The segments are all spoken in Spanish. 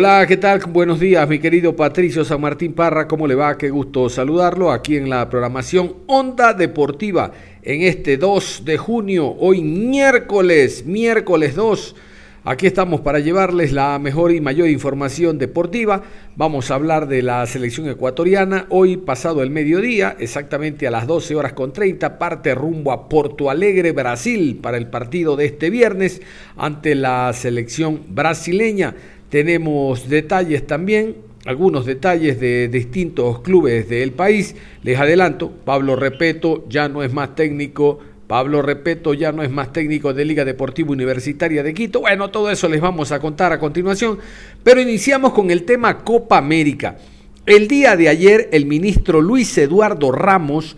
Hola, ¿qué tal? Buenos días, mi querido Patricio San Martín Parra. ¿Cómo le va? Qué gusto saludarlo aquí en la programación Onda Deportiva en este 2 de junio, hoy miércoles, miércoles 2. Aquí estamos para llevarles la mejor y mayor información deportiva. Vamos a hablar de la selección ecuatoriana. Hoy pasado el mediodía, exactamente a las 12 horas con 30, parte rumbo a Porto Alegre, Brasil, para el partido de este viernes ante la selección brasileña. Tenemos detalles también, algunos detalles de distintos clubes del país. Les adelanto, Pablo Repeto ya no es más técnico. Pablo Repeto ya no es más técnico de Liga Deportiva Universitaria de Quito. Bueno, todo eso les vamos a contar a continuación. Pero iniciamos con el tema Copa América. El día de ayer el ministro Luis Eduardo Ramos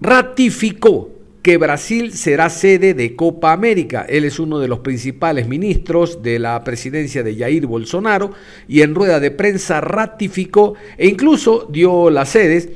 ratificó que Brasil será sede de Copa América. Él es uno de los principales ministros de la presidencia de Jair Bolsonaro y en rueda de prensa ratificó e incluso dio las sedes.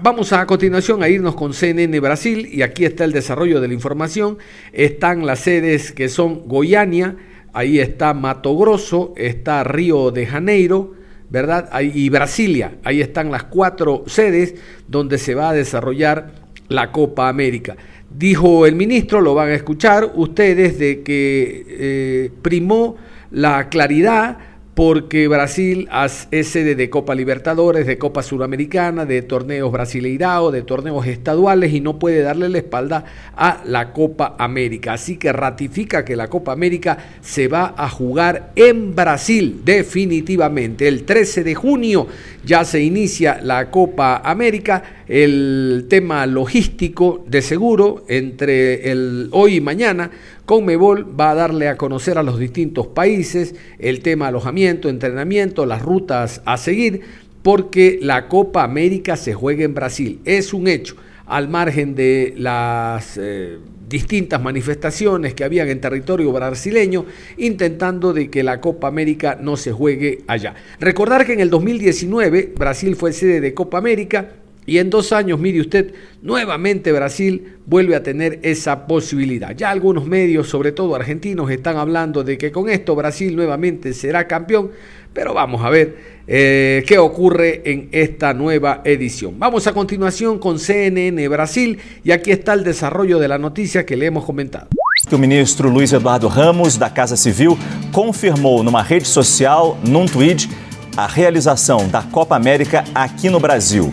Vamos a, continuación a irnos con CNN Brasil y aquí está el desarrollo de la información. Están las sedes que son Goiânia, ahí está Mato Grosso, está Río de Janeiro, ¿verdad? y Brasilia, ahí están las cuatro sedes donde se va a desarrollar la Copa América. Dijo el ministro, lo van a escuchar ustedes, de que eh, primó la claridad porque Brasil es sede de Copa Libertadores, de Copa Suramericana, de torneos brasileirao, de torneos estaduales y no puede darle la espalda a la Copa América. Así que ratifica que la Copa América se va a jugar en Brasil definitivamente. El 13 de junio ya se inicia la Copa América. El tema logístico de seguro entre el hoy y mañana Conmebol va a darle a conocer a los distintos países el tema alojamiento, entrenamiento, las rutas a seguir, porque la Copa América se juega en Brasil. Es un hecho, al margen de las eh, distintas manifestaciones que habían en territorio brasileño, intentando de que la Copa América no se juegue allá. Recordar que en el 2019 Brasil fue sede de Copa América, y en dos años, mire usted, nuevamente Brasil vuelve a tener esa posibilidad. Ya algunos medios, sobre todo argentinos, están hablando de que con esto Brasil nuevamente será campeón, pero vamos a ver eh, qué ocurre en esta nueva edición. Vamos a continuación con CNN Brasil y aquí está el desarrollo de la noticia que le hemos comentado. o ministro Luiz Eduardo Ramos, da Casa Civil, confirmou numa rede social, num tweet, a realização da Copa América aqui no Brasil.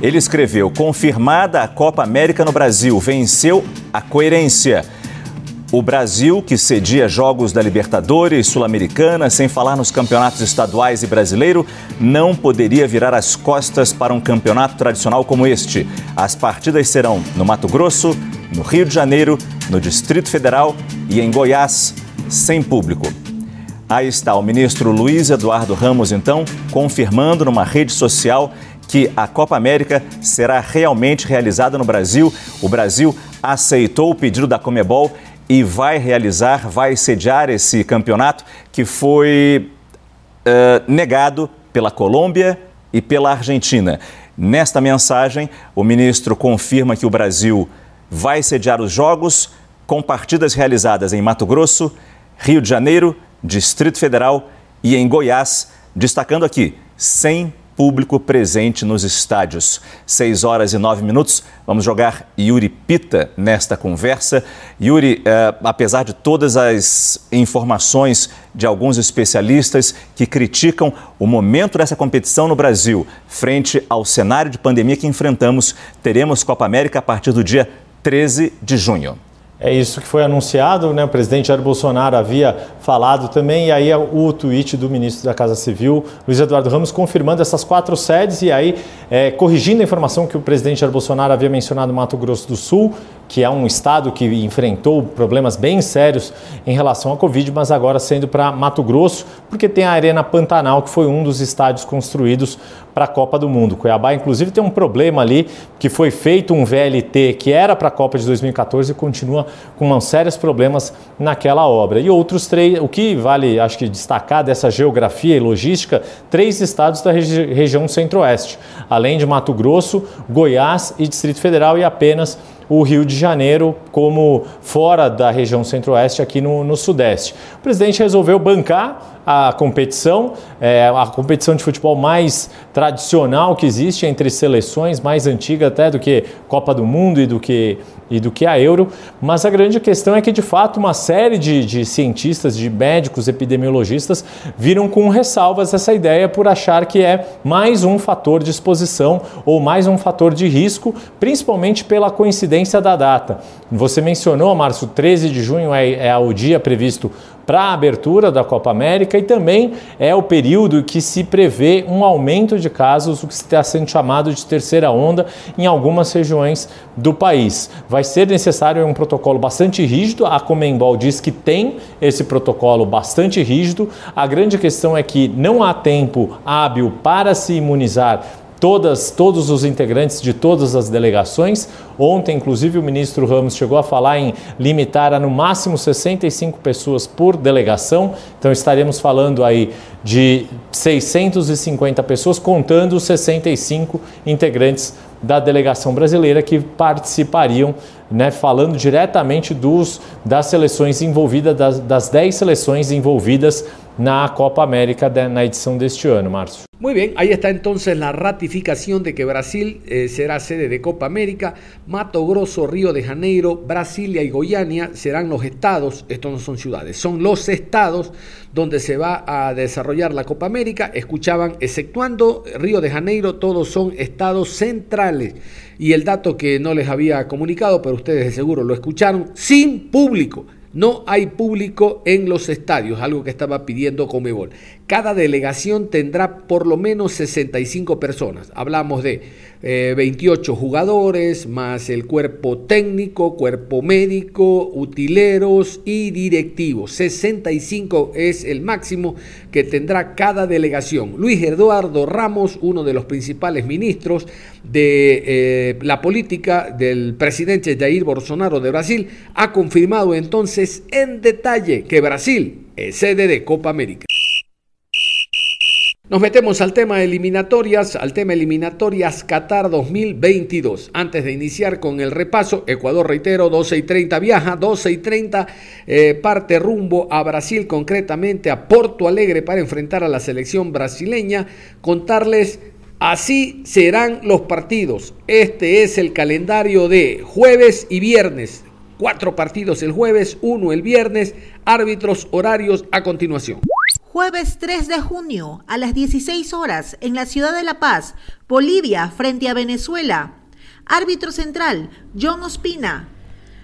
Ele escreveu: confirmada a Copa América no Brasil, venceu a coerência. O Brasil, que cedia jogos da Libertadores, Sul-Americana, sem falar nos campeonatos estaduais e brasileiro, não poderia virar as costas para um campeonato tradicional como este. As partidas serão no Mato Grosso, no Rio de Janeiro, no Distrito Federal e em Goiás, sem público. Aí está o ministro Luiz Eduardo Ramos, então, confirmando numa rede social que a Copa América será realmente realizada no Brasil. O Brasil aceitou o pedido da Comebol e vai realizar, vai sediar esse campeonato que foi uh, negado pela Colômbia e pela Argentina. Nesta mensagem, o ministro confirma que o Brasil vai sediar os Jogos com partidas realizadas em Mato Grosso, Rio de Janeiro, Distrito Federal e em Goiás, destacando aqui 100 público presente nos estádios. 6 horas e 9 minutos. Vamos jogar Yuri Pita nesta conversa. Yuri, eh, apesar de todas as informações de alguns especialistas que criticam o momento dessa competição no Brasil, frente ao cenário de pandemia que enfrentamos, teremos Copa América a partir do dia 13 de junho. É isso que foi anunciado, né? O presidente Jair Bolsonaro havia falado também. E aí o tweet do ministro da Casa Civil, Luiz Eduardo Ramos, confirmando essas quatro sedes e aí é, corrigindo a informação que o presidente Jair Bolsonaro havia mencionado Mato Grosso do Sul, que é um estado que enfrentou problemas bem sérios em relação à Covid, mas agora sendo para Mato Grosso, porque tem a Arena Pantanal, que foi um dos estádios construídos para a Copa do Mundo. Cuiabá, inclusive, tem um problema ali que foi feito um VLT que era para a Copa de 2014 e continua com sérios problemas naquela obra. E outros três, o que vale, acho que destacar dessa geografia e logística, três estados da regi região centro-oeste, além de Mato Grosso, Goiás e Distrito Federal e apenas o Rio de Janeiro como fora da região centro-oeste aqui no, no sudeste. O presidente resolveu bancar a competição, é a competição de futebol mais tradicional que existe entre seleções, mais antiga até do que Copa do Mundo e do que, e do que a Euro. Mas a grande questão é que, de fato, uma série de, de cientistas, de médicos, epidemiologistas viram com ressalvas essa ideia por achar que é mais um fator de exposição ou mais um fator de risco, principalmente pela coincidência da data. Você mencionou, Márcio, 13 de junho é, é o dia previsto para a abertura da Copa América e também é o período que se prevê um aumento de casos, o que está sendo chamado de terceira onda em algumas regiões do país. Vai ser necessário um protocolo bastante rígido, a Comembol diz que tem esse protocolo bastante rígido. A grande questão é que não há tempo hábil para se imunizar todas, todos os integrantes de todas as delegações. Ontem, inclusive, o ministro Ramos chegou a falar em limitar a no máximo 65 pessoas por delegação. Então, estaremos falando aí de 650 pessoas, contando os 65 integrantes da delegação brasileira que participariam, né, falando diretamente dos, das seleções envolvidas, das, das 10 seleções envolvidas na Copa América de, na edición de este año, Marcio. Muy bien, ahí está entonces la ratificación de que Brasil eh, será sede de Copa América. Mato Grosso, Río de Janeiro, Brasilia y Goiânia serán los estados, estos no son ciudades, son los estados donde se va a desarrollar la Copa América. Escuchaban, exceptuando Río de Janeiro, todos son estados centrales. Y el dato que no les había comunicado, pero ustedes de seguro lo escucharon, sin público. No hay público en los estadios, algo que estaba pidiendo Comebol. Cada delegación tendrá por lo menos 65 personas. Hablamos de 28 eh, jugadores, más el cuerpo técnico, cuerpo médico, utileros y directivos. 65 es el máximo que tendrá cada delegación. Luis Eduardo Ramos, uno de los principales ministros de eh, la política del presidente Jair Bolsonaro de Brasil, ha confirmado entonces en detalle que Brasil es sede de Copa América. Nos metemos al tema eliminatorias, al tema eliminatorias Qatar 2022. Antes de iniciar con el repaso, Ecuador, reitero, 12 y 30 viaja, 12 y 30 eh, parte rumbo a Brasil, concretamente a Porto Alegre para enfrentar a la selección brasileña. Contarles, así serán los partidos. Este es el calendario de jueves y viernes. Cuatro partidos el jueves, uno el viernes, árbitros horarios a continuación. Jueves 3 de junio a las 16 horas en la ciudad de La Paz, Bolivia frente a Venezuela. Árbitro central, John Ospina.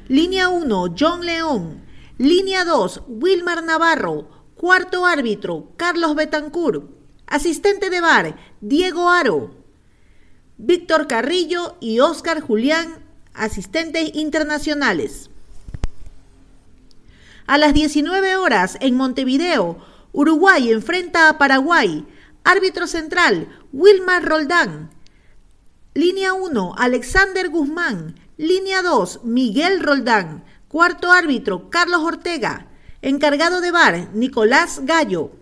Línea 1, John León. Línea 2, Wilmar Navarro. Cuarto árbitro, Carlos Betancourt. Asistente de bar, Diego Aro. Víctor Carrillo y Oscar Julián, asistentes internacionales. A las 19 horas en Montevideo, Uruguay enfrenta a Paraguay. Árbitro central, Wilmar Roldán. Línea 1, Alexander Guzmán. Línea 2, Miguel Roldán. Cuarto árbitro, Carlos Ortega. Encargado de bar, Nicolás Gallo.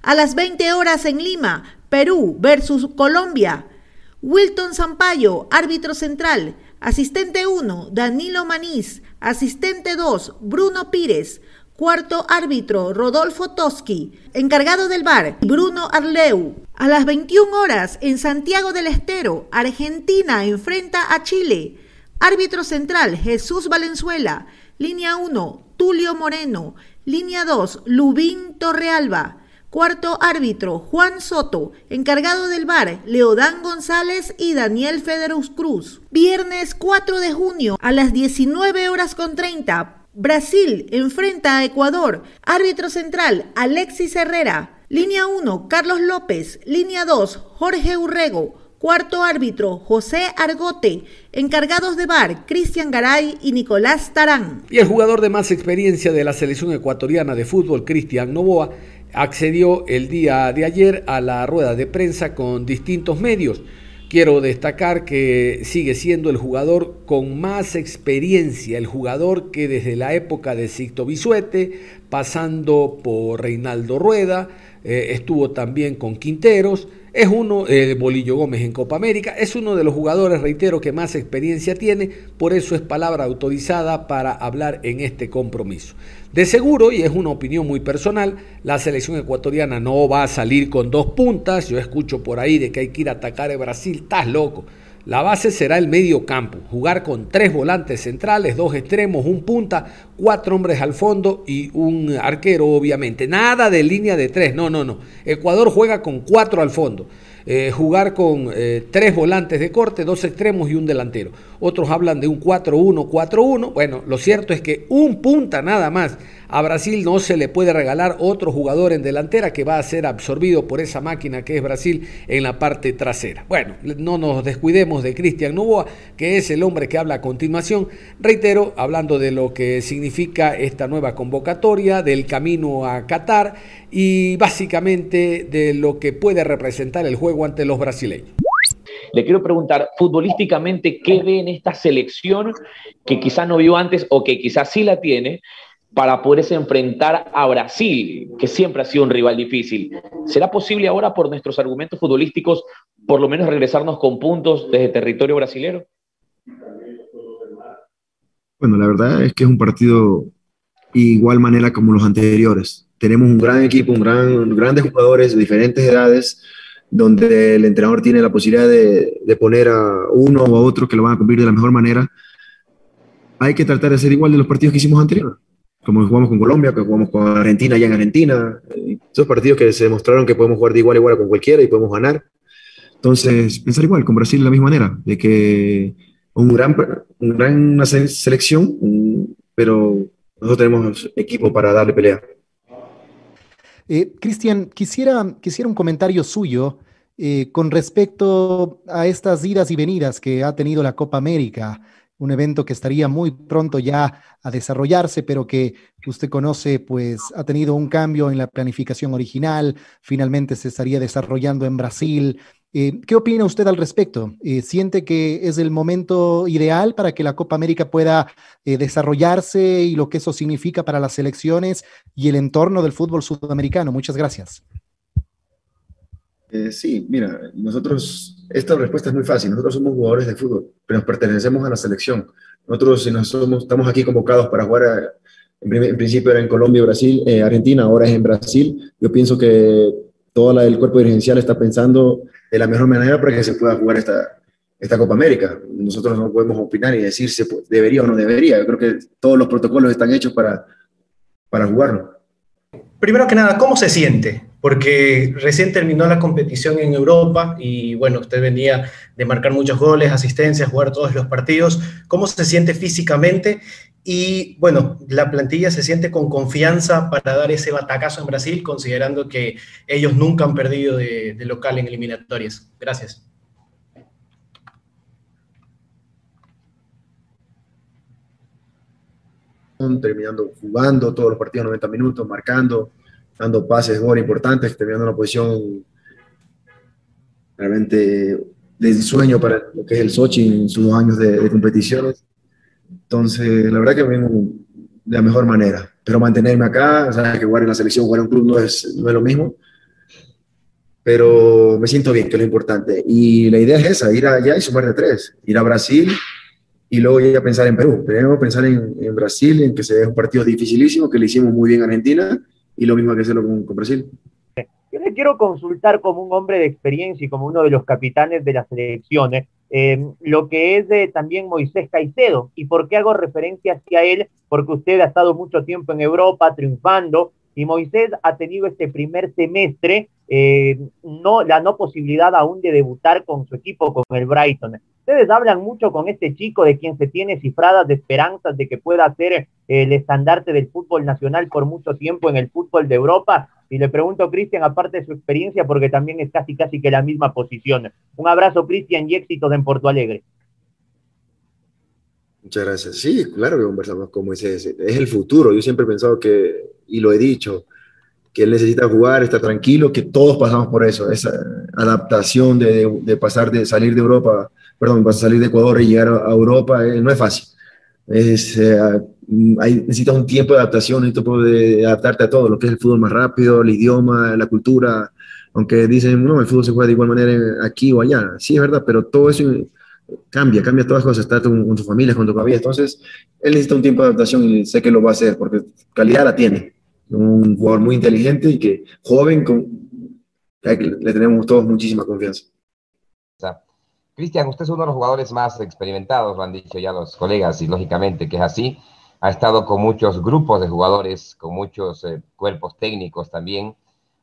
A las 20 horas en Lima, Perú versus Colombia. Wilton Zampayo, árbitro central. Asistente 1, Danilo Manís. Asistente 2, Bruno Pires. Cuarto árbitro, Rodolfo Toski. Encargado del bar, Bruno Arleu. A las 21 horas, en Santiago del Estero, Argentina enfrenta a Chile. Árbitro central, Jesús Valenzuela. Línea 1, Tulio Moreno. Línea 2, Lubín Torrealba. Cuarto árbitro, Juan Soto. Encargado del bar, Leodán González y Daniel Federus Cruz. Viernes 4 de junio a las 19 horas con 30. Brasil enfrenta a Ecuador. Árbitro central, Alexis Herrera. Línea 1, Carlos López. Línea 2, Jorge Urrego. Cuarto árbitro, José Argote. Encargados de bar, Cristian Garay y Nicolás Tarán. Y el jugador de más experiencia de la selección ecuatoriana de fútbol, Cristian Novoa, accedió el día de ayer a la rueda de prensa con distintos medios. Quiero destacar que sigue siendo el jugador con más experiencia, el jugador que desde la época de Sixto Bisuete, pasando por Reinaldo Rueda, eh, estuvo también con Quinteros, es uno, eh, Bolillo Gómez en Copa América, es uno de los jugadores, reitero, que más experiencia tiene, por eso es palabra autorizada para hablar en este compromiso. De seguro, y es una opinión muy personal, la selección ecuatoriana no va a salir con dos puntas, yo escucho por ahí de que hay que ir a atacar a Brasil, estás loco. La base será el medio campo, jugar con tres volantes centrales, dos extremos, un punta, cuatro hombres al fondo y un arquero, obviamente. Nada de línea de tres, no, no, no. Ecuador juega con cuatro al fondo. Eh, jugar con eh, tres volantes de corte, dos extremos y un delantero. Otros hablan de un 4-1, 4-1. Bueno, lo cierto es que un punta nada más a Brasil no se le puede regalar otro jugador en delantera que va a ser absorbido por esa máquina que es Brasil en la parte trasera. Bueno, no nos descuidemos de Cristian Novoa, que es el hombre que habla a continuación. Reitero, hablando de lo que significa esta nueva convocatoria, del camino a Qatar y básicamente de lo que puede representar el juego ante los brasileños. Le quiero preguntar, futbolísticamente, ¿qué ve en esta selección que quizás no vio antes o que quizás sí la tiene? Para poderse enfrentar a Brasil, que siempre ha sido un rival difícil. ¿Será posible ahora, por nuestros argumentos futbolísticos, por lo menos regresarnos con puntos desde territorio brasilero? Bueno, la verdad es que es un partido igual manera como los anteriores. Tenemos un gran equipo, un gran, grandes jugadores de diferentes edades, donde el entrenador tiene la posibilidad de, de poner a uno o a otro que lo van a cumplir de la mejor manera. Hay que tratar de ser igual de los partidos que hicimos anteriores como jugamos con Colombia, que jugamos con Argentina ya en Argentina. Esos partidos que se demostraron que podemos jugar de igual a igual con cualquiera y podemos ganar. Entonces, pensar igual, con Brasil de la misma manera, de que un gran, un gran una selección, pero nosotros tenemos equipo para darle pelea. Eh, Cristian, quisiera, quisiera un comentario suyo eh, con respecto a estas idas y venidas que ha tenido la Copa América un evento que estaría muy pronto ya a desarrollarse, pero que usted conoce, pues ha tenido un cambio en la planificación original, finalmente se estaría desarrollando en Brasil. Eh, ¿Qué opina usted al respecto? Eh, ¿Siente que es el momento ideal para que la Copa América pueda eh, desarrollarse y lo que eso significa para las selecciones y el entorno del fútbol sudamericano? Muchas gracias. Eh, sí, mira, nosotros, esta respuesta es muy fácil. Nosotros somos jugadores de fútbol, pero nos pertenecemos a la selección. Nosotros, si nos somos, estamos aquí convocados para jugar, en, principio era en Colombia, Brasil, eh, Argentina, ahora es en Brasil. Yo pienso que todo el cuerpo dirigencial está pensando de la mejor manera para que se pueda jugar esta, esta Copa América. Nosotros no podemos opinar y decir si debería o no debería. Yo creo que todos los protocolos están hechos para, para jugarlo. Primero que nada, ¿cómo se siente? Porque recién terminó la competición en Europa y bueno, usted venía de marcar muchos goles, asistencias, jugar todos los partidos. ¿Cómo se siente físicamente? Y bueno, la plantilla se siente con confianza para dar ese batacazo en Brasil, considerando que ellos nunca han perdido de, de local en eliminatorias. Gracias. terminando jugando todos los partidos 90 minutos, marcando, dando pases, gol importantes, terminando una posición realmente de sueño para lo que es el Sochi en sus años de, competiciones. Entonces, la verdad que vengo de la mejor manera. Pero mantenerme acá, o sea, que jugar en la selección, jugar en un club no es, no es lo mismo. Pero me siento bien, que es lo importante. Y la idea es esa, ir allá y sumar de tres. Ir a Brasil y luego ya pensar en Perú. Primero pensar en, en, Brasil, en que se ve un partido dificilísimo, que le hicimos muy bien a Argentina, y lo mismo que hacerlo con, Brasil. Yo le quiero consultar como un hombre de experiencia y como uno de los capitanes de las selecciones, eh, lo que es de también Moisés Caicedo. ¿Y por qué hago referencia hacia él? Porque usted ha estado mucho tiempo en Europa triunfando, y Moisés ha tenido este primer semestre eh, la no posibilidad aún de debutar con su equipo, con el Brighton. Ustedes hablan mucho con este chico de quien se tiene cifradas de esperanzas de que pueda ser eh, el estandarte del fútbol nacional por mucho tiempo en el fútbol de Europa. Y le pregunto, Cristian, aparte de su experiencia, porque también es casi casi que la misma posición. Un abrazo, Cristian, y éxitos en Porto Alegre. Muchas gracias. Sí, claro que conversamos como ese, es el futuro. Yo siempre he pensado que, y lo he dicho, que él necesita jugar, estar tranquilo, que todos pasamos por eso, esa adaptación de, de, pasar de salir de Europa, perdón, a salir de Ecuador y llegar a Europa, eh, no es fácil. Es, eh, hay, necesitas un tiempo de adaptación, necesitas de adaptarte a todo, lo que es el fútbol más rápido, el idioma, la cultura, aunque dicen, no, el fútbol se juega de igual manera aquí o allá, sí es verdad, pero todo eso cambia, cambia todas las cosas, está con, tu familia, con tu familia, entonces él necesita un tiempo de adaptación y sé que lo va a hacer, porque calidad la tiene, un jugador muy inteligente y que joven, con, le tenemos todos muchísima confianza. Cristian, usted es uno de los jugadores más experimentados, lo han dicho ya los colegas, y lógicamente que es así. Ha estado con muchos grupos de jugadores, con muchos eh, cuerpos técnicos también.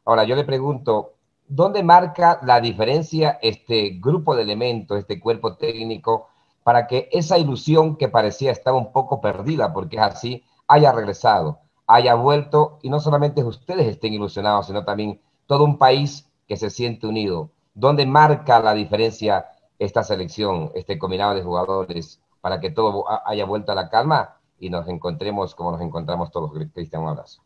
Ahora, yo le pregunto, ¿dónde marca la diferencia este grupo de elementos, este cuerpo técnico, para que esa ilusión que parecía estar un poco perdida, porque es así, haya regresado, haya vuelto, y no solamente ustedes estén ilusionados, sino también todo un país que se siente unido? ¿Dónde marca la diferencia esta selección, este combinado de jugadores, para que todo haya vuelto a la calma y nos encontremos como nos encontramos todos. Cristian, un abrazo.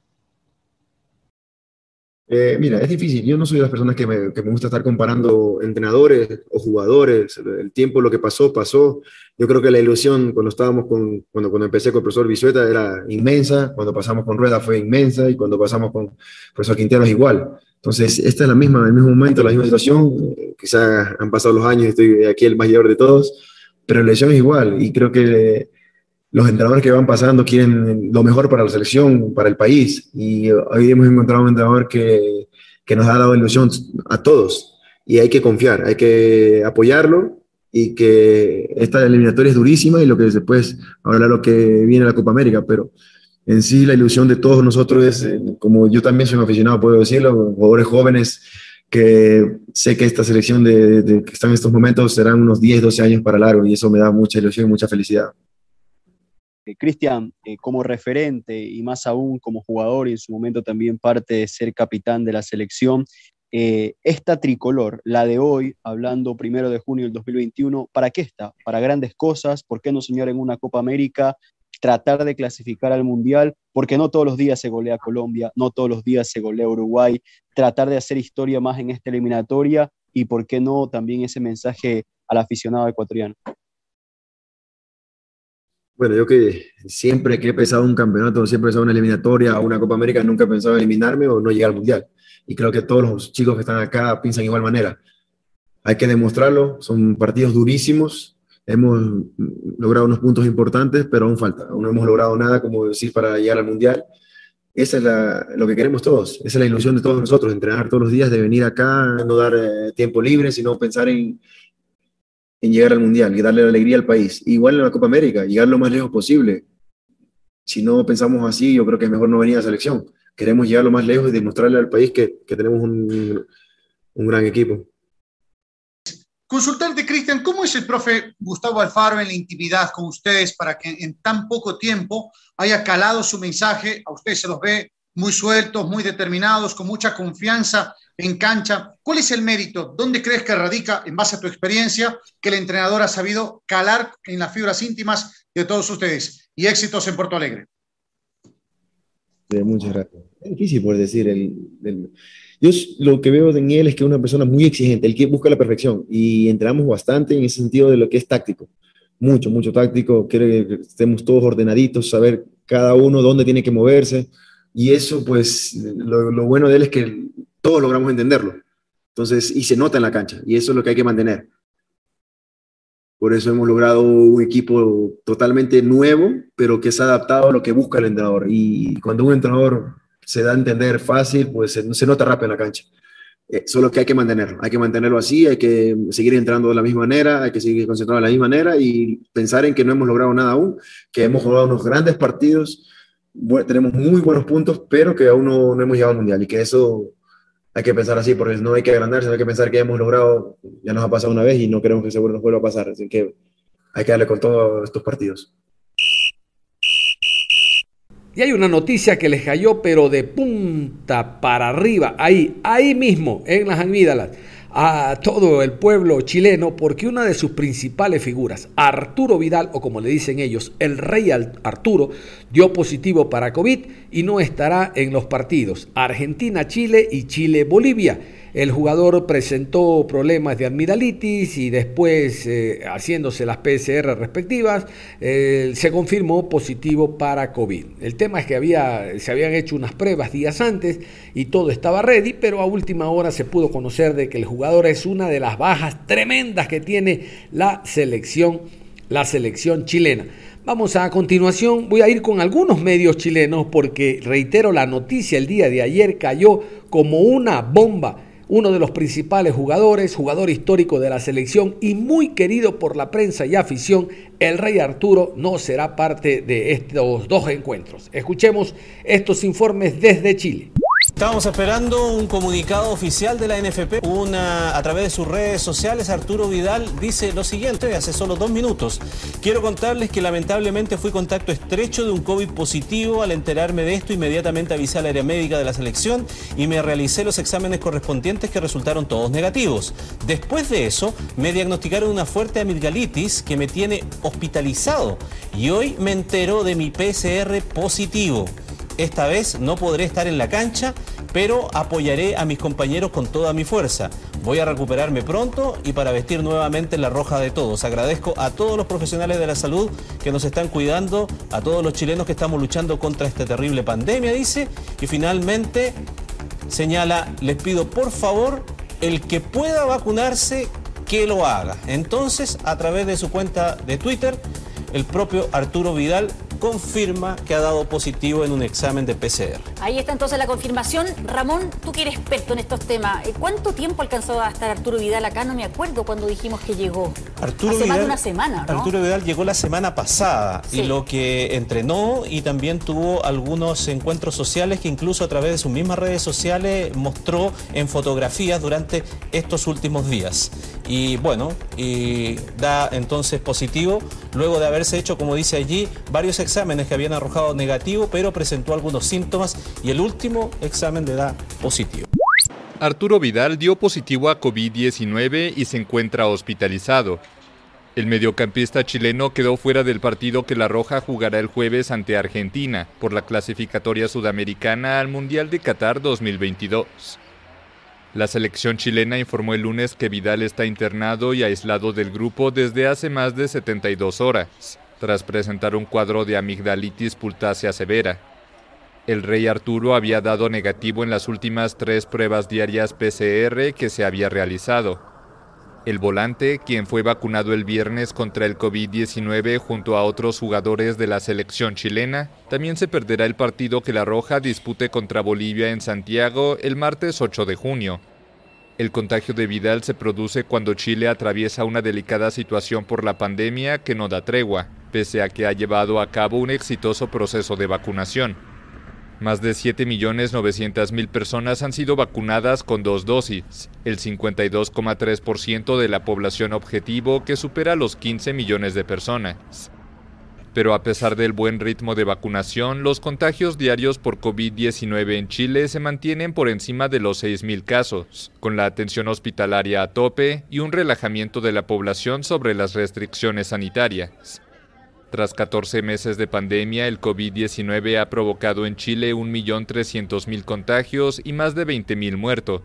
Eh, mira, es difícil. Yo no soy de las personas que me, gusta estar comparando entrenadores o jugadores. El tiempo, lo que pasó, pasó. Yo creo que la ilusión cuando estábamos con, cuando, cuando empecé con el profesor Bisueta era inmensa, cuando pasamos con Rueda fue inmensa y cuando pasamos con el profesor Quintero es igual. Entonces, esta es la misma, el mismo momento, la misma situación. Quizás han pasado los años estoy aquí el mayor de todos, pero la elección es igual. Y creo que los entrenadores que van pasando quieren lo mejor para la selección, para el país. Y hoy hemos encontrado un entrenador que, que nos ha dado ilusión a todos. Y hay que confiar, hay que apoyarlo y que esta eliminatoria es durísima y lo que después hablar lo que viene la Copa América, pero en sí la ilusión de todos nosotros es, eh, como yo también soy un aficionado, puedo decirlo, jugadores jóvenes que sé que esta selección de, que están en estos momentos serán unos 10, 12 años para largo y eso me da mucha ilusión y mucha felicidad. Eh, Cristian, eh, como referente y más aún como jugador y en su momento también parte de ser capitán de la selección, esta tricolor, la de hoy, hablando primero de junio del 2021, ¿para qué está? ¿Para grandes cosas? ¿Por qué no soñar en una Copa América? tratar de clasificar al Mundial, porque no todos los días se golea Colombia, no todos los días se golea Uruguay, tratar de hacer historia más en esta eliminatoria y, ¿por qué no, también ese mensaje al aficionado ecuatoriano? Bueno, yo que siempre que he pensado un campeonato, siempre he pensado una eliminatoria o una Copa América, nunca he pensado en eliminarme o no llegar al Mundial. Y creo que todos los chicos que están acá piensan de igual manera. Hay que demostrarlo, son partidos durísimos, hemos logrado unos puntos importantes, pero aún falta. Aún no hemos logrado nada, como decir, para llegar al Mundial. Esa es lo que queremos todos. Esa es la ilusión de todos nosotros, entrenar todos los días, de venir acá, no dar eh, tiempo libre, sino pensar en, en llegar al Mundial y darle la alegría al país. Igual en la Copa América, llegar lo más lejos posible. Si no pensamos así, yo creo que es mejor no venir a la selección. Queremos llegar lo más lejos y demostrarle al país que, que tenemos un, un gran equipo. Consultarte, Cristian, ¿cómo es el profe Gustavo Alfaro en la intimidad con ustedes para que en tan poco tiempo haya calado su mensaje? A ustedes se los ve muy sueltos, muy determinados, con mucha confianza en cancha. ¿Cuál es el mérito? ¿Dónde crees que radica, en base a tu experiencia, que el entrenador ha sabido calar en las fibras íntimas de todos ustedes? Y éxitos en Porto Alegre. Muchas gracias. Es difícil por decir el yo lo que veo en él es que es una persona muy exigente, el que busca la perfección y entramos bastante en ese sentido de lo que es táctico. Mucho, mucho táctico, quiere que estemos todos ordenaditos, saber cada uno dónde tiene que moverse y eso pues lo, bueno de él es que todos logramos entenderlo. Entonces, y se nota en la cancha y eso es lo que hay que mantener. Por eso hemos logrado un equipo totalmente nuevo, pero que se ha adaptado a lo que busca el entrenador. Y cuando un entrenador se da a entender fácil, pues se, nota rápido en la cancha. Eh, solo que hay que mantenerlo, hay que mantenerlo así, hay que seguir entrando de la misma manera, hay que seguir concentrado de la misma manera y pensar en que no hemos logrado nada aún, que hemos jugado unos grandes partidos, tenemos muy buenos puntos, pero que aún no, hemos llegado al Mundial y que eso hay que pensar así, porque no hay que agrandarse, no hay que pensar que hemos logrado, ya nos ha pasado una vez y no queremos que seguro nos vuelva a pasar, así que hay que darle con todos estos partidos. Y hay una noticia que les cayó, pero de punta para arriba, ahí, ahí mismo, en las amígdalas a todo el pueblo chileno porque una de sus principales figuras, Arturo Vidal, o como le dicen ellos, el rey Arturo, dio positivo para COVID y no estará en los partidos Argentina-Chile y Chile-Bolivia. El jugador presentó problemas de amidalitis y después, eh, haciéndose las PCR respectivas, eh, se confirmó positivo para COVID. El tema es que había, se habían hecho unas pruebas días antes y todo estaba ready, pero a última hora se pudo conocer de que el jugador es una de las bajas tremendas que tiene la selección, la selección chilena. Vamos a continuación, voy a ir con algunos medios chilenos porque, reitero, la noticia el día de ayer cayó como una bomba uno de los principales jugadores, jugador histórico de la selección y muy querido por la prensa y afición, el Rey Arturo no será parte de estos dos encuentros. Escuchemos estos informes desde Chile. Estábamos esperando un comunicado oficial de la NFP. Una, a través de sus redes sociales, Arturo Vidal dice lo siguiente, hace solo dos minutos. Quiero contarles que lamentablemente fui contacto estrecho de un COVID positivo. Al enterarme de esto, inmediatamente avisé a la área médica de la selección y me realicé los exámenes correspondientes que resultaron todos negativos. Después de eso, me diagnosticaron una fuerte amigdalitis que me tiene hospitalizado y hoy me enteró de mi PCR positivo. Esta vez no podré estar en la cancha, pero apoyaré a mis compañeros con toda mi fuerza. Voy a recuperarme pronto y para vestir nuevamente la roja de todos. Agradezco a todos los profesionales de la salud que nos están cuidando, a todos los chilenos que estamos luchando contra esta terrible pandemia, dice. Y finalmente señala, les pido por favor, el que pueda vacunarse, que lo haga. Entonces, a través de su cuenta de Twitter, el propio Arturo Vidal confirma que ha dado positivo en un examen de PCR. Ahí está entonces la confirmación. Ramón, tú que eres experto en estos temas, eh, ¿cuánto tiempo alcanzó a estar Arturo Vidal acá? No me acuerdo cuando dijimos que llegó. Arturo Hace Vidal, más de una semana, ¿no? Arturo Vidal llegó la semana pasada y lo que entrenó y también tuvo algunos encuentros sociales que incluso a través de sus mismas redes sociales mostró en fotografías durante estos últimos días. Y bueno, y da entonces positivo luego de haberse hecho, como dice allí, varios exámenes exámenes que habían arrojado negativo, pero presentó algunos síntomas y el último examen le da positivo. Arturo Vidal dio positivo a COVID-19 y se encuentra hospitalizado. El mediocampista chileno quedó fuera del partido que La Roja jugará el jueves ante Argentina por la clasificatoria sudamericana al Mundial de Qatar 2022. La selección chilena informó el lunes que Vidal está internado y aislado del grupo desde hace más de 72 horas tras presentar un cuadro de amigdalitis pultácea severa. El rey Arturo había dado negativo en las últimas tres pruebas diarias PCR que se había realizado. El volante, quien fue vacunado el viernes contra el COVID-19 junto a otros jugadores de la selección chilena, también se perderá el partido que la Roja dispute contra Bolivia en Santiago el martes 8 de junio. El contagio de Vidal se produce cuando Chile atraviesa una delicada situación por la pandemia que no da tregua, pese a que ha llevado a cabo un exitoso proceso de vacunación. Más de 7.900.000 personas han sido vacunadas con dos dosis, el 52,3% de la población objetivo que supera los 15 millones de personas. Pero a pesar del buen ritmo de vacunación, los contagios diarios por COVID-19 en Chile se mantienen por encima de los 6.000 casos, con la atención hospitalaria a tope y un relajamiento de la población sobre las restricciones sanitarias. Tras 14 meses de pandemia, el COVID-19 ha provocado en Chile 1.300.000 contagios y más de 20.000 muertos.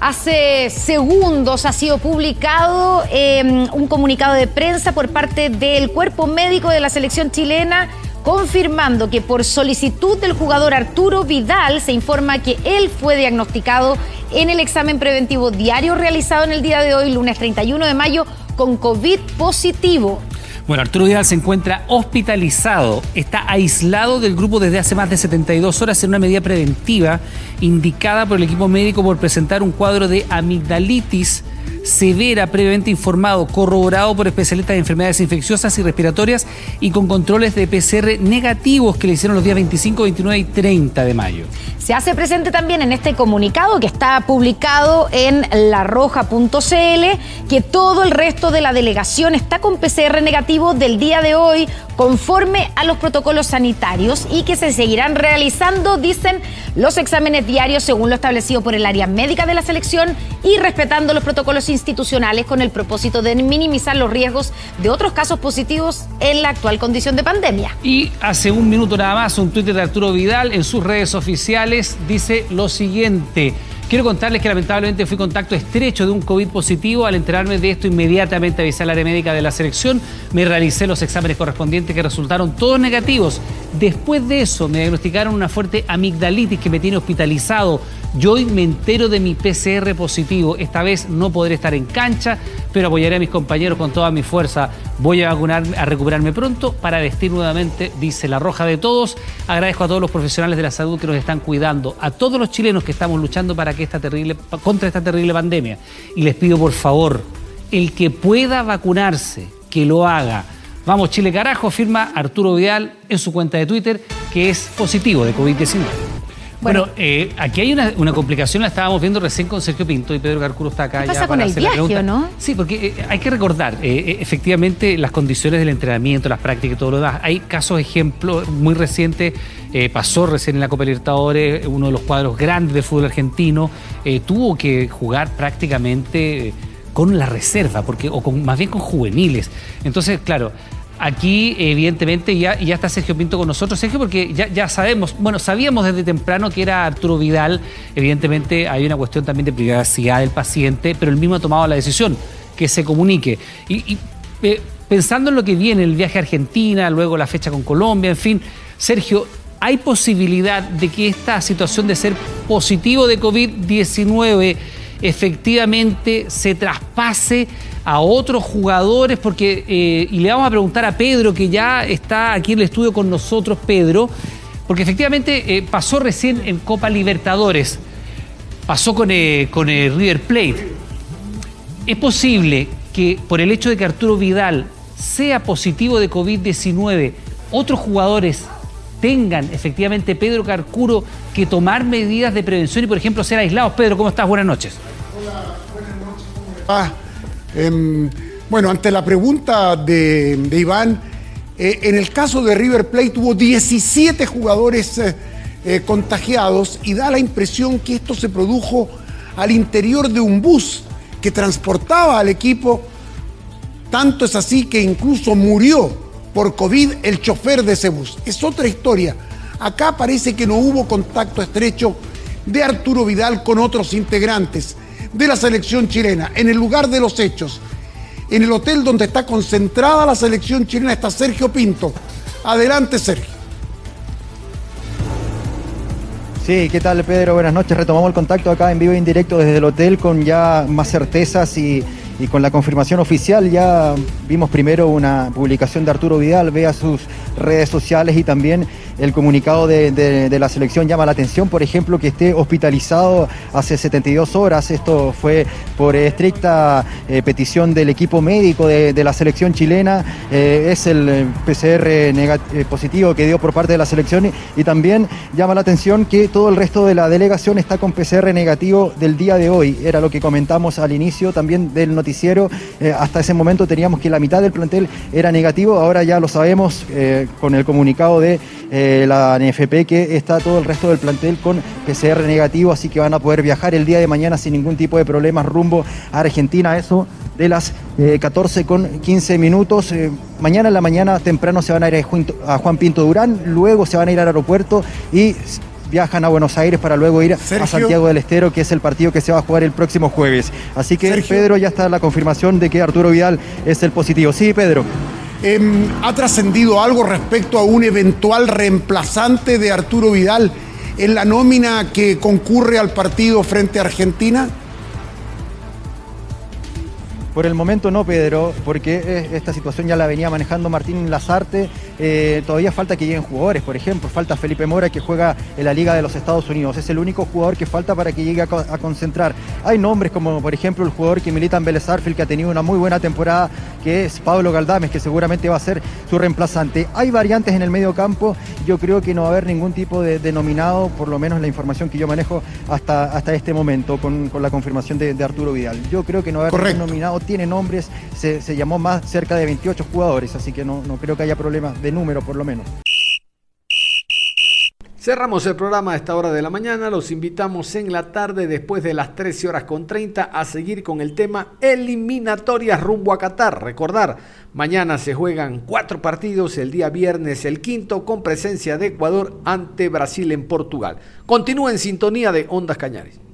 Hace segundos ha sido publicado em, un comunicado de prensa por parte del cuerpo médico de la selección chilena confirmando que por solicitud del jugador Arturo Vidal se informa que él fue diagnosticado en el examen preventivo diario realizado en el día de hoy, lunes 31 de mayo, con COVID positivo. Bueno, Arturo Vidal se encuentra hospitalizado, está aislado del grupo desde hace más de 72 horas en una medida preventiva indicada por el equipo médico por presentar un cuadro de amigdalitis severa, previamente informado, corroborado por especialistas de enfermedades infecciosas y respiratorias y con controles de PCR negativos que le hicieron los días 25, 29 y 30 de mayo. Se hace presente también en este comunicado que está publicado en larroja.cl que todo el resto de la delegación está con PCR negativo del día de hoy conforme a los protocolos sanitarios y que se seguirán realizando, dicen, los exámenes diarios según lo establecido por el área médica de la selección y respetando los protocolos institucionales con el propósito de minimizar los riesgos de otros casos positivos en la actual condición de pandemia. Y hace un minuto nada más, un Twitter de Arturo Vidal en sus redes oficiales dice lo siguiente. Quiero contarles que lamentablemente fui contacto estrecho de un COVID positivo. Al enterarme de esto, inmediatamente avisé al área médica de la selección. Me realicé los exámenes correspondientes que resultaron todos negativos. Después de eso, me diagnosticaron una fuerte amigdalitis que me tiene hospitalizado. Yo hoy me entero de mi PCR positivo. Esta vez no podré estar en cancha, pero apoyaré a mis compañeros con toda mi fuerza. Voy a vacunarme, a recuperarme pronto para vestir nuevamente, dice la roja de todos. Agradezco a todos los profesionales de la salud que nos están cuidando, a todos los chilenos que estamos luchando para que esta terrible, contra esta terrible pandemia. Y les pido por favor, el que pueda vacunarse, que lo haga. Vamos, Chile carajo, firma Arturo Vidal en su cuenta de Twitter que es positivo de COVID-19. Bueno, eh, aquí hay una, una complicación, la estábamos viendo recién con Sergio Pinto y Pedro Carcuro está acá. ¿Qué ya pasa con para el hacer la viaje no? Sí, porque eh, hay que recordar, eh, eh, efectivamente, las condiciones del entrenamiento, las prácticas y todo lo demás. Hay casos, ejemplos muy recientes, eh, pasó recién en la Copa Libertadores, uno de los cuadros grandes del fútbol argentino, tuvo que jugar prácticamente con la reserva, porque, o con, más bien con juveniles. Entonces, claro. Aquí, evidentemente, ya, ya está Sergio Pinto con nosotros. Sergio, porque ya, ya sabemos, bueno, sabíamos desde temprano que era Arturo Vidal. Evidentemente, hay una cuestión también de privacidad del paciente, pero él mismo ha tomado la decisión que se comunique. Y, eh, pensando en lo que viene, el viaje a Argentina, luego la fecha con Colombia, en fin, Sergio, ¿hay posibilidad de que esta situación de ser positivo de COVID-19 efectivamente se traspase a otros jugadores? Porque, eh, y le vamos a preguntar a Pedro, que ya está aquí en el estudio con nosotros, Pedro, porque efectivamente eh, pasó recién en Copa Libertadores, pasó con, eh, con el River Plate. ¿Es posible que por el hecho de que Arturo Vidal sea positivo de COVID-19, otros jugadores tengan efectivamente, Pedro Carcuro, que tomar medidas de prevención y, por ejemplo, ser aislados? Pedro, ¿cómo estás? Buenas noches. Ah, em, bueno, ante la pregunta de, Iván, eh, en el caso de River Plate hubo 17 jugadores eh, eh, contagiados y da la impresión que esto se produjo al interior de un bus que transportaba al equipo. Tanto es así que incluso murió por COVID el chofer de ese bus. Es otra historia. Acá parece que no hubo contacto estrecho de Arturo Vidal con otros integrantes de la selección chilena. En el lugar de los hechos, en el hotel donde está concentrada la selección chilena, está Sergio Pinto. Adelante, Sergio. Sí, ¿qué tal Pedro? Buenas noches. Retomamos el contacto acá en vivo e indirecto desde el hotel con ya más certezas y, y con la confirmación oficial. Ya vimos primero una publicación de Arturo Vidal, vea sus redes sociales y también el comunicado de, la selección llama la atención, por ejemplo, que esté hospitalizado hace 72 horas. Esto fue por estricta eh, petición del equipo médico de, la selección chilena. Eh, es el eh, PCR positivo que dio por parte de la selección y, y también llama la atención que todo el resto de la delegación está con PCR negativo del día de hoy. Era lo que comentamos al inicio también del noticiero. Eh, hasta ese momento teníamos que la mitad del plantel era negativo. Ahora ya lo sabemos eh, con el comunicado de eh, la NFP que está todo el resto del plantel con PCR negativo, así que van a poder viajar el día de mañana sin ningún tipo de problemas rumbo a Argentina. Eso de las eh, 14 con 15 minutos. Mañana en la mañana temprano se van a ir a Juan- Pinto Durán, luego se van a ir al aeropuerto y viajan a Buenos Aires para luego ir Sergio. a Santiago del Estero, que es el partido que se va a jugar el próximo jueves. Así que Sergio. Pedro ya está la confirmación de que Arturo Vidal es el positivo. Sí, Pedro. Em, ¿Ha trascendido algo respecto a un eventual reemplazante de Arturo Vidal en la nómina que concurre al partido frente a Argentina? Por el momento no, Pedro, porque eh, esta situación ya la venía manejando Martín Lazarte. Eh, todavía falta que lleguen jugadores, por ejemplo, falta Felipe Mora que juega en la Liga de los Estados Unidos. Es el único jugador que falta para que llegue a, a concentrar. Hay nombres como, por ejemplo, el jugador que milita en Vélez Arfield, que ha tenido una muy buena temporada, que es Pablo Galdames, que seguramente va a ser su reemplazante. Hay variantes en el medio campo. Yo creo que no va a haber ningún tipo de denominado, por lo menos la información que yo manejo hasta, hasta este momento, con, con la confirmación de, de, Arturo Vidal. Yo creo que no va a haber Correcto. denominado, tiene nombres, se, llamó más cerca de 28 jugadores, así que no, no creo que haya problema de número, por lo menos. Cerramos el programa a esta hora de la mañana. Los invitamos en la tarde, después de las 13 horas con 30, a seguir con el tema eliminatorias rumbo a Qatar. Recordar, mañana se juegan cuatro partidos, el día viernes el quinto, con presencia de Ecuador ante Brasil en Portugal. Continúa en sintonía de Ondas Cañares.